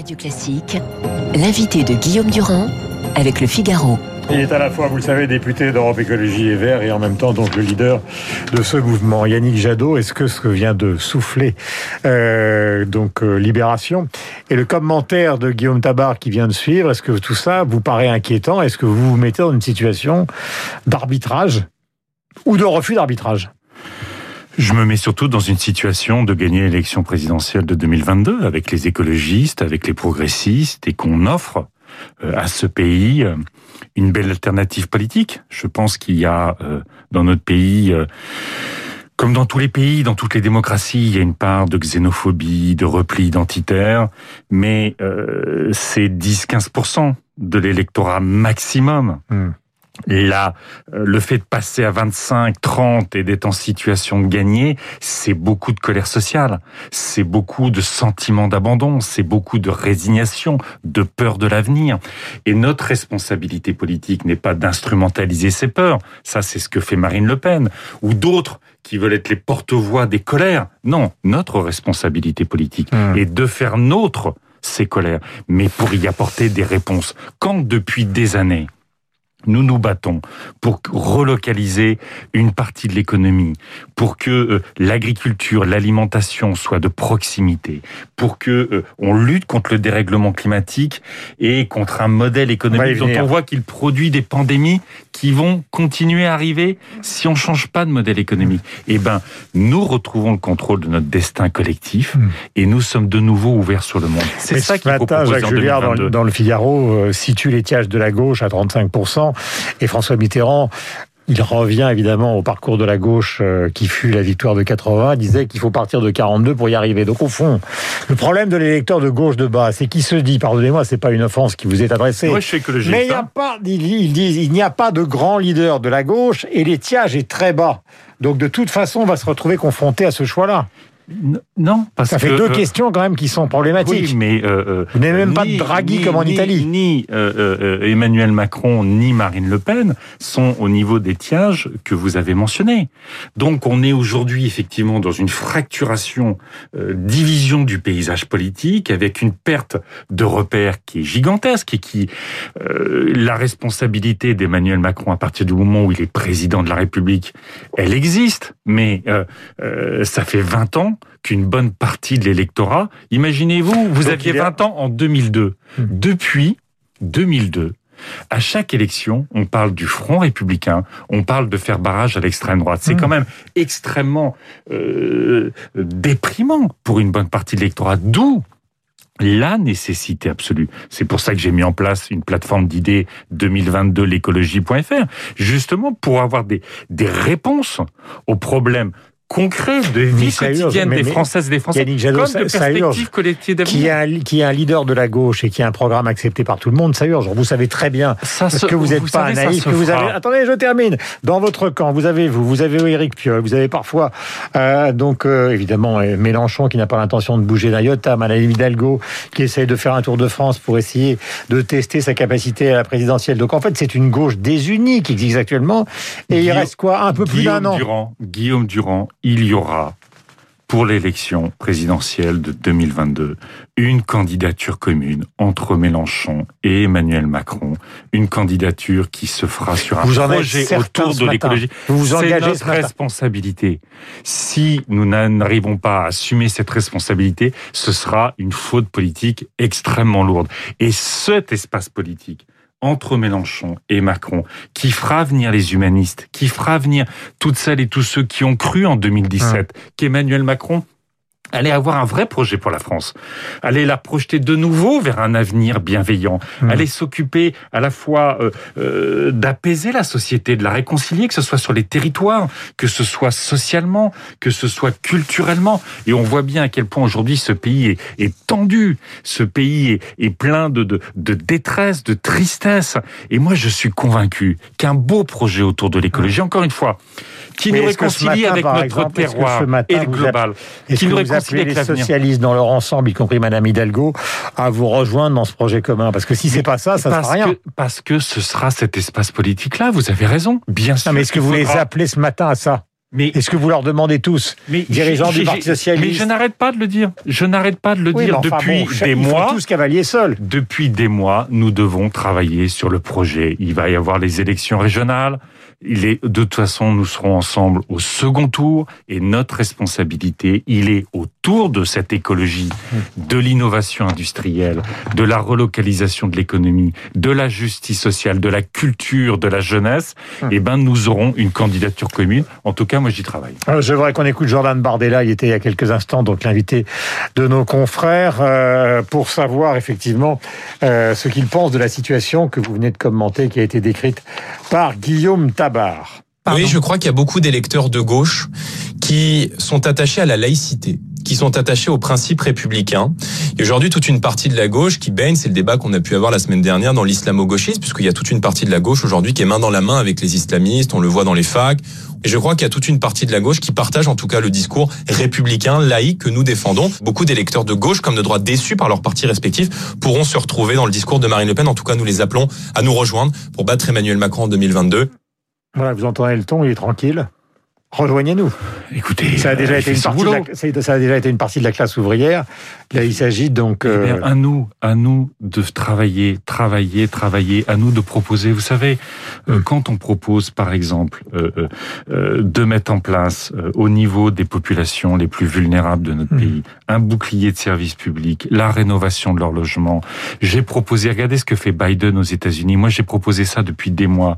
Radio Classique, l'invité de Guillaume Durand avec le Figaro. Il est à la fois, vous le savez, député d'Europe Écologie et Vert et en même temps donc le leader de ce mouvement. Yannick Jadot, est-ce que ce que vient de souffler euh, donc euh, Libération et le commentaire de Guillaume Tabar qui vient de suivre, est-ce que tout ça vous paraît inquiétant? Est-ce que vous vous mettez dans une situation d'arbitrage ou de refus d'arbitrage? Je me mets surtout dans une situation de gagner l'élection présidentielle de 2022 avec les écologistes, avec les progressistes et qu'on offre euh, à ce pays euh, une belle alternative politique. Je pense qu'il y a euh, dans notre pays comme dans tous les pays, dans toutes les démocraties, il y a une part de xénophobie, de repli identitaire, mais c'est 10-15% de l'électorat maximum. Hmm. Là, euh, le fait de passer à 25, 30 et d'être en situation de gagner, c'est beaucoup de colère sociale, c'est beaucoup de sentiments d'abandon, c'est beaucoup de résignation, de peur de l'avenir. Et notre responsabilité politique n'est pas d'instrumentaliser ces peurs, ça c'est ce que fait Marine Le Pen, ou d'autres qui veulent être les porte-voix des colères. Non, notre responsabilité politique mmh. est de faire nôtre ces colères, mais pour y apporter des réponses. Quand depuis des années, nous nous battons pour relocaliser une partie de l'économie, pour que euh, l'agriculture, l'alimentation soient de proximité, pour que euh, on lutte contre le dérèglement climatique et contre un modèle économique dont on voit qu'il produit des pandémies qui vont continuer à arriver si on change pas de modèle économique. Eh ben, nous retrouvons le contrôle de notre destin collectif hmm. et nous sommes de nouveau ouverts sur le monde. C'est ça faut proposer Jacques Julliard, dans, dans, le Figaro, euh, situe l'étiage de la gauche à 35 et François Mitterrand il revient évidemment au parcours de la gauche euh, qui fut la victoire de 80, disait qu'il faut partir de 42 pour y arriver. Donc au fond, le problème de l'électeur de gauche de bas, c'est qu'il se dit, pardonnez-moi, c'est pas une offense qui vous est adressée. Moi, je suis écologiste. Mais il n'y a pas, ils disent, il n'y a pas de grand leader de la gauche et l'étiage est très bas. Donc de toute façon, on va se retrouver confronté à ce choix-là. Non, parce ça fait deux euh, questions quand même qui sont problématiques. Oui, mais euh, euh vous n'avez même pas de Draghi comme en Italie. Ni euh, Emmanuel Macron ni Marine Le Pen sont au niveau des tiages que vous avez mentionnés. Donc on est aujourd'hui effectivement dans une fracturation, division du paysage politique avec une perte de repères qui est gigantesque et qui la responsabilité d'Emmanuel Macron à partir du moment où il est président de la République, elle existe, mais ça fait 20 ans qu'une bonne partie de l'électorat. Imaginez-vous, vous aviez 20 ans en 2002. Hmm. Depuis 2002, à chaque élection, on parle du Front républicain, on parle de faire barrage à l'extrême droite. C'est hmm. quand même extrêmement euh, déprimant pour une bonne partie de l'électorat. D'où la nécessité absolue. C'est pour ça que j'ai mis en place une plateforme d'idées 2022 l'écologie.fr, justement pour avoir des, des réponses aux problèmes concret de vie quotidienne des Françaises et des Français, Jadot, comme de perspectives collectives d'avenir. Qui, est un leader de la gauche et qui a un programme accepté par tout le monde, ça urge. Vous savez très bien que vous n'êtes pas un naïf. Que vous avez... Attendez, je termine. Dans votre camp, vous avez vous, vous avez Éric Piolle, vous avez parfois euh, donc euh, évidemment euh, Mélenchon qui n'a pas l'intention de bouger d'un iota, Madame Hidalgo qui essaie de faire un tour de France pour essayer de tester sa capacité à la présidentielle. Donc en fait, c'est une gauche désunie qui existe actuellement. Et il reste quoi? Un peu plus d'un an. Durand, Guillaume Durand il y aura pour l'élection présidentielle de 2022 une candidature commune entre Mélenchon et Emmanuel Macron, une candidature qui se fera sur un projet autour de l'écologie. Vous vous engagez notre responsabilité. Si nous n'arrivons pas à assumer cette responsabilité, ce sera une faute politique extrêmement lourde. Et cet espace politique, entre Mélenchon et Macron, qui fera venir les humanistes, qui fera venir toutes celles et tous ceux qui ont cru en 2017 qu'Emmanuel Macron allait avoir un vrai projet pour la France, allait la projeter de nouveau vers un avenir bienveillant, mmh. allait s'occuper à la fois euh, euh, d'apaiser la société, de la réconcilier, que ce soit sur les territoires, que ce soit socialement, que ce soit culturellement. Et on voit bien à quel point aujourd'hui ce pays est, est, tendu, ce pays est, est plein de, de, de, détresse, de tristesse. Et moi, je suis convaincu qu'un beau projet autour de l'écologie, mmh. encore une fois, qui nous réconcilie avec notre terroir et le global, qui nous réconcilie avec les socialistes dans leur ensemble, y compris Madame Hidalgo, à vous rejoindre dans ce projet commun? Parce que si c'est pas ça, ça sera rien. parce que ce sera cet espace politique-là. Vous avez raison, bien sûr. mais est-ce que vous les appelez ce matin à ça? Mais est-ce que vous leur demandez tous, mais dirigeants du Parti socialiste Mais je n'arrête pas de le dire. Je n'arrête pas de le dire depuis des mois. Tous cavaliers seuls. Depuis des mois, nous devons travailler sur le projet. Il va y avoir les élections régionales. Il est de toute façon, nous serons ensemble au second tour et notre responsabilité, il est autour de cette écologie, de l'innovation industrielle, de la relocalisation de l'économie, de la justice sociale, de la culture, de la jeunesse. Hum. eh ben, nous aurons une candidature commune. En tout cas, moi, j'y travaille. Euh, je voudrais qu'on écoute Jordan Bardella. Il était il y a quelques instants donc l'invité de nos confrères euh, pour savoir effectivement euh, ce qu'il pense de la situation que vous venez de commenter, qui a été décrite par Guillaume Tab oui, je crois qu'il y a beaucoup d'électeurs de gauche qui sont attachés à la laïcité qui sont attachés aux principes républicains. Et aujourd'hui, toute une partie de la gauche qui baigne, c'est le débat qu'on a pu avoir la semaine dernière dans l'islamo-gauchisme, puisqu'il y a toute une partie de la gauche aujourd'hui qui est main dans la main avec les islamistes, on le voit dans les facs. Et je crois qu'il y a toute une partie de la gauche qui partage en tout cas le discours républicain, laïque que nous défendons. Beaucoup d'électeurs de gauche comme de droite déçus par leurs partis respectifs pourront se retrouver dans le discours de Marine Le Pen. En tout cas, nous les appelons à nous rejoindre pour battre Emmanuel Macron en 2022 voilà, vous entendez le ton, il est tranquille. Rejoignez-nous. Écoutez, ça a déjà été une partie de la, ça a déjà été une partie de la classe ouvrière. Là, il s'agit donc. Eh euh... à nous, à nous de travailler, travailler, travailler. À nous de proposer. Vous savez, euh, quand on propose, par exemple, euh, euh, de mettre en place au niveau des populations les plus vulnérables de notre hmm. pays un bouclier de services publics, la rénovation de leur logement. J'ai proposé, regardez ce que fait Biden aux États-Unis. Moi, j'ai proposé ça depuis des mois,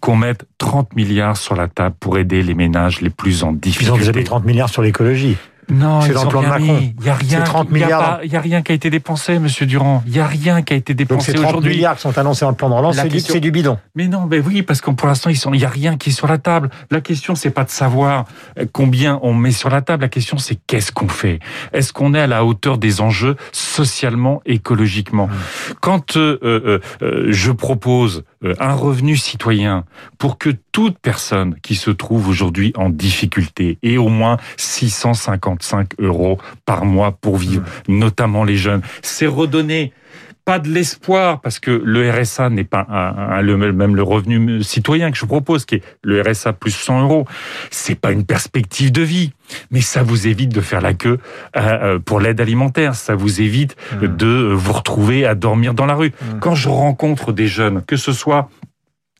qu'on mette 30 milliards sur la table pour aider les ménages les plus en difficulté. Ils ont déjà mis 30 milliards sur l'écologie. Non, c'est dans le plan de Macron. Il y a rien. 30 milliards. Il y a rien qui a été dépensé, Monsieur Durand. Il y a rien qui a été dépensé aujourd'hui. 30 milliards qui sont annoncés dans le plan de relance, c'est du, bidon. Mais non, mais oui, parce que pour l'instant. Il y a rien qui est sur la table. La question, c'est pas de savoir euh, combien on met sur la table. La question, c'est qu'est-ce qu'on fait? Est-ce qu'on est à la hauteur des enjeux socialement, écologiquement? Mmh. Quand euh, euh, euh, je propose un revenu citoyen pour que toute personne qui se trouve aujourd'hui en difficulté ait au moins 650 5 euros par mois pour vivre, notamment les jeunes. C'est redonner pas de l'espoir parce que le RSA n'est pas un, le, même le revenu citoyen que je propose, qui est le RSA plus 100 euros. C'est pas une perspective de vie, mais ça vous évite de faire la queue euh, euh, pour l'aide alimentaire. Ça vous évite mmh. de vous retrouver à dormir dans la rue. Mmh. Quand je rencontre des jeunes, que ce soit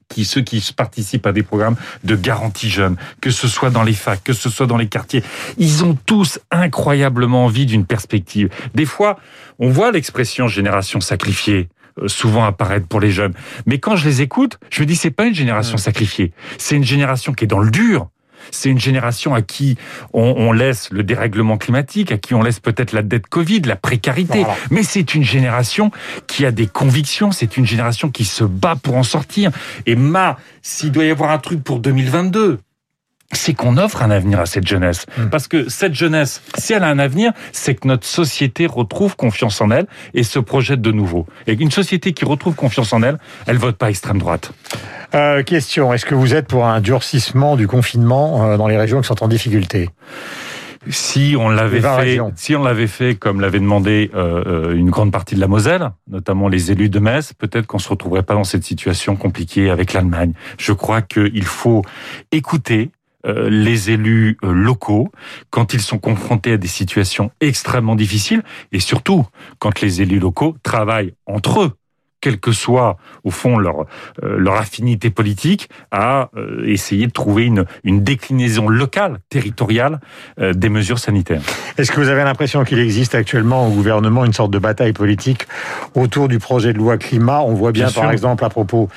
qui ceux qui participent à des programmes de garantie jeune, que ce soit dans les facs, que ce soit dans les quartiers, ils ont tous incroyablement envie d'une perspective. Des fois, on voit l'expression génération sacrifiée euh, souvent apparaître pour les jeunes. Mais quand je les écoute, je me dis c'est pas une génération sacrifiée, c'est une génération qui est dans le dur, c'est une génération à qui on, laisse le dérèglement climatique, à qui on laisse peut-être la dette Covid, la précarité. Mais c'est une génération qui a des convictions, c'est une génération qui se bat pour en sortir. Et ma, s'il doit y avoir un truc pour 2022, c'est qu'on offre un avenir à cette jeunesse. Hmm. Parce que cette jeunesse, si elle a un avenir, c'est que notre société retrouve confiance en elle et se projette de nouveau. Et une société qui retrouve confiance en elle, elle vote pas extrême droite. Euh, question, est-ce que vous êtes pour un durcissement du confinement euh, dans les régions qui sont en difficulté? Si on l'avait fait, si on l'avait fait comme l'avait demandé euh, une grande partie de la Moselle, notamment les élus de Metz, peut-être qu'on se retrouverait pas dans cette situation compliquée avec l'Allemagne. Je crois qu'il faut écouter les élus locaux quand ils sont confrontés à des situations extrêmement difficiles et surtout quand les élus locaux travaillent entre eux quelle que soit au fond leur euh, leur affinité politique, à euh, essayer de trouver une une déclinaison locale, territoriale euh, des mesures sanitaires. Est-ce que vous avez l'impression qu'il existe actuellement au gouvernement une sorte de bataille politique autour du projet de loi climat? On voit bien, par exemple à propos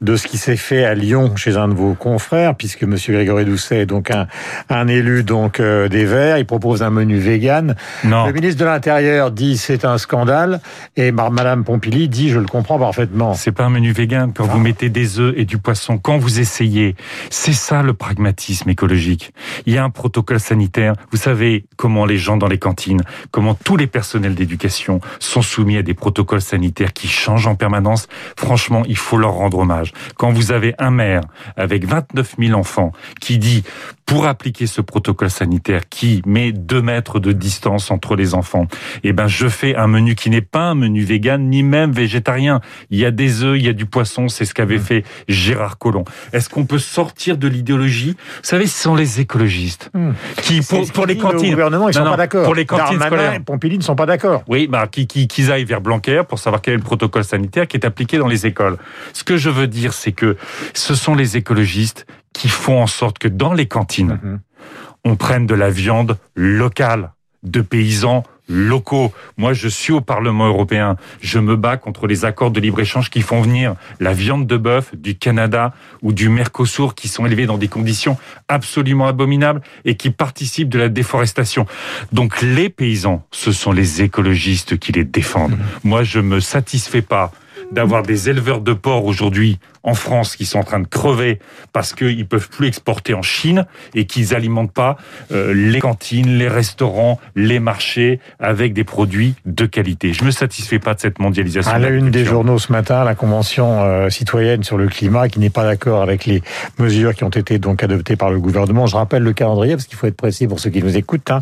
de ce qui s'est fait à Lyon chez un de vos confrères, puisque Monsieur Grégory Doucet est donc un un élu donc des Verts, il propose un menu vegan. Non. Le ministre de l'Intérieur dit c'est un scandale et Madame Pompili dit je le comprends parfaitement. C'est pas un menu vegan quand vous ah. mettez des œufs et du poisson. Quand vous essayez, c'est ça le pragmatisme écologique. Il y a un protocole sanitaire. Vous savez comment les gens dans les cantines, comment tous les personnels d'éducation sont soumis à des protocoles sanitaires qui changent en permanence. Franchement, il faut leur rendre hommage. Quand vous avez un maire avec 29 000 enfants qui dit pour appliquer ce protocole sanitaire qui met deux mètres de distance entre les enfants, eh ben je fais un menu qui n'est pas un menu vegan ni même végétarien. Il y a des œufs, il y a du poisson, c'est ce qu'avait mmh. fait Gérard Collomb. Est-ce qu'on peut sortir de l'idéologie Vous savez, ce sont les écologistes mmh. qui, pour, les cantines... Le gouvernement, ils sont pas d'accord. Pour les cantines scolaires. et Pompili ne sont pas d'accord. Oui, bah, qui, qui, qui aillent vers Blanquer pour savoir quel est le protocole sanitaire qui est appliqué dans les écoles. Ce que je veux dire, c'est que ce sont les écologistes qui font en sorte que dans les cantines, mmh. on prenne de la viande locale, de paysans locaux. Moi, je suis au Parlement européen. Je me bats contre les accords de libre-échange qui font venir la viande de bœuf du Canada ou du Mercosur qui sont élevés dans des conditions absolument abominables et qui participent de la déforestation. Donc, les paysans, ce sont les écologistes qui les défendent. Mmh. Moi, je me satisfais pas d'avoir des éleveurs de porc aujourd'hui en France qui sont en train de crever parce qu'ils peuvent plus exporter en Chine et qu'ils alimentent pas euh, les cantines, les restaurants, les marchés avec des produits de qualité. Je me satisfais pas de cette mondialisation. À la une des journaux ce matin, la convention euh, citoyenne sur le climat qui n'est pas d'accord avec les mesures qui ont été donc adoptées par le gouvernement. Je rappelle le calendrier parce qu'il faut être précis pour ceux qui nous écoutent. Hein.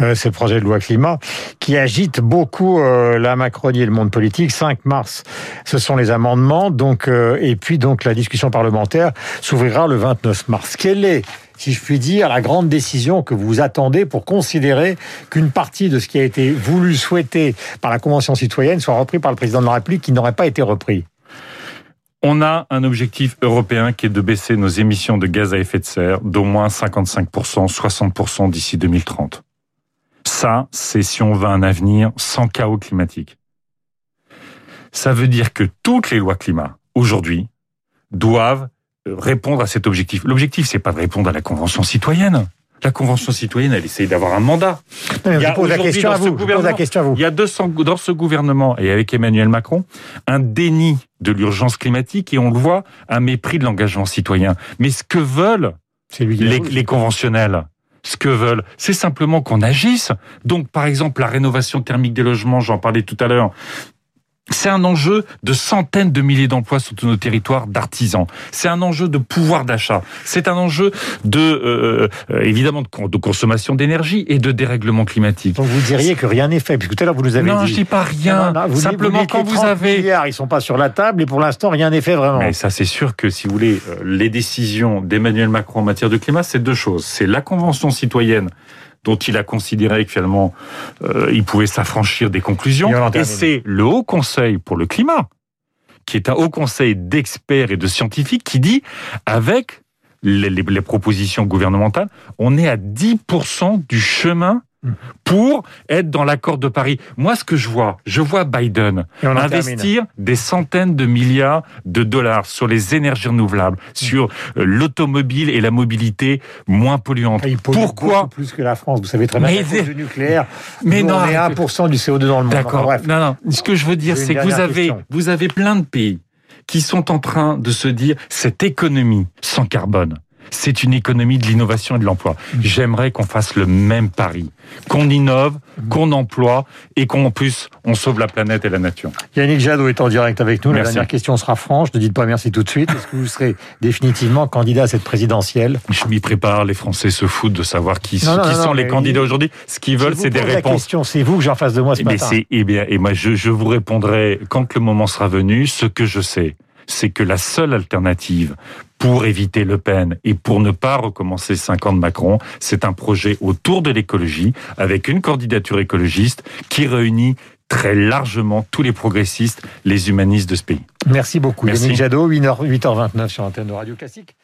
Euh, c'est le projet de loi climat qui agite beaucoup la Macronie et le monde politique. 5 mars, ce sont les amendements. Donc et puis donc la discussion parlementaire s'ouvrira le 29 mars. Quelle est si je puis dire, la grande décision que vous attendez pour considérer qu'une partie de ce qui a été voulu, souhaité par la Convention citoyenne soit repris par le président de la République qui n'aurait pas été repris? On a un objectif européen qui est de baisser nos émissions de gaz à effet de serre d'au moins 55%, 60% d'ici 2030. Ça, c'est si on veut un avenir sans chaos climatique. Ça veut dire que toutes les lois climat, aujourd'hui, doivent euh, répondre à cet objectif. L'objectif, c'est pas de répondre à la Convention citoyenne. La Convention citoyenne, elle essaye d'avoir un mandat. il y a la question à vous. la question à vous. Il y a 200, dans ce gouvernement et avec Emmanuel Macron un déni de l'urgence climatique et on le voit, un mépris de l'engagement citoyen. Mais ce que veulent les, les conventionnels, ce que veulent, c'est simplement qu'on agisse. Donc, par exemple, la rénovation thermique des logements, j'en parlais tout à l'heure, c'est un enjeu de centaines de milliers d'emplois sur tous nos territoires d'artisans. C'est un enjeu de pouvoir d'achat. C'est un enjeu de euh, euh, évidemment de, consommation d'énergie et de dérèglement climatique. Donc vous diriez que rien n'est fait, puisque tout à l'heure vous nous avez dit. Non, je dis pas rien. Simplement quand vous avez milliards, ils sont pas sur la table et pour l'instant rien n'est fait vraiment. Mais ça c'est sûr que si vous voulez euh, les décisions d'Emmanuel Macron en matière de climat, c'est deux choses. C'est la convention citoyenne dont il a considéré que finalement euh, il pouvait s'affranchir des conclusions. Et c'est le Haut Conseil pour le climat, qui est un Haut Conseil d'experts et de scientifiques, qui dit, avec les, les propositions gouvernementales, on est à 10% du chemin pour être dans l'accord de Paris. Moi, ce que je vois, je vois Biden investir des centaines de milliards de dollars sur les énergies renouvelables, sur euh, l'automobile et la mobilité moins polluante. Il Pourquoi plus que la France Vous savez très bien. Mais du nucléaire. Mais non, on est 1% du CO2 dans le monde. D'accord. non, non. Ce que je veux dire, c'est que vous avez, vous avez plein de pays qui sont en train de se dire cette économie sans carbone c'est une économie de l'innovation et de l'emploi. J'aimerais qu'on fasse le même pari, qu'on innove, qu'on emploie et qu'on plus on sauve la planète et la nature. Yannick Jadot est en direct avec nous. La dernière question sera franche. Ne dites pas merci tout de suite. Est-ce que vous serez définitivement candidat à cette présidentielle? Je m'y prépare. Les Français se foutent de savoir qui, sont les candidats aujourd'hui. Ce qu'ils veulent, c'est des réponses. C'est vous que j'ai en face de moi ce eh matin. Eh bien, et moi, je, je vous répondrai quand le moment sera venu. Ce que je sais, c'est que la seule alternative pour éviter Le Pen et pour ne pas recommencer cinq ans de Macron, c'est un projet autour de l'écologie avec une candidature écologiste qui réunit très largement tous les progressistes, les humanistes de ce pays. Merci beaucoup. Merci. Jadot, 8h, 8h29 sur l'antenne de Radio Classique.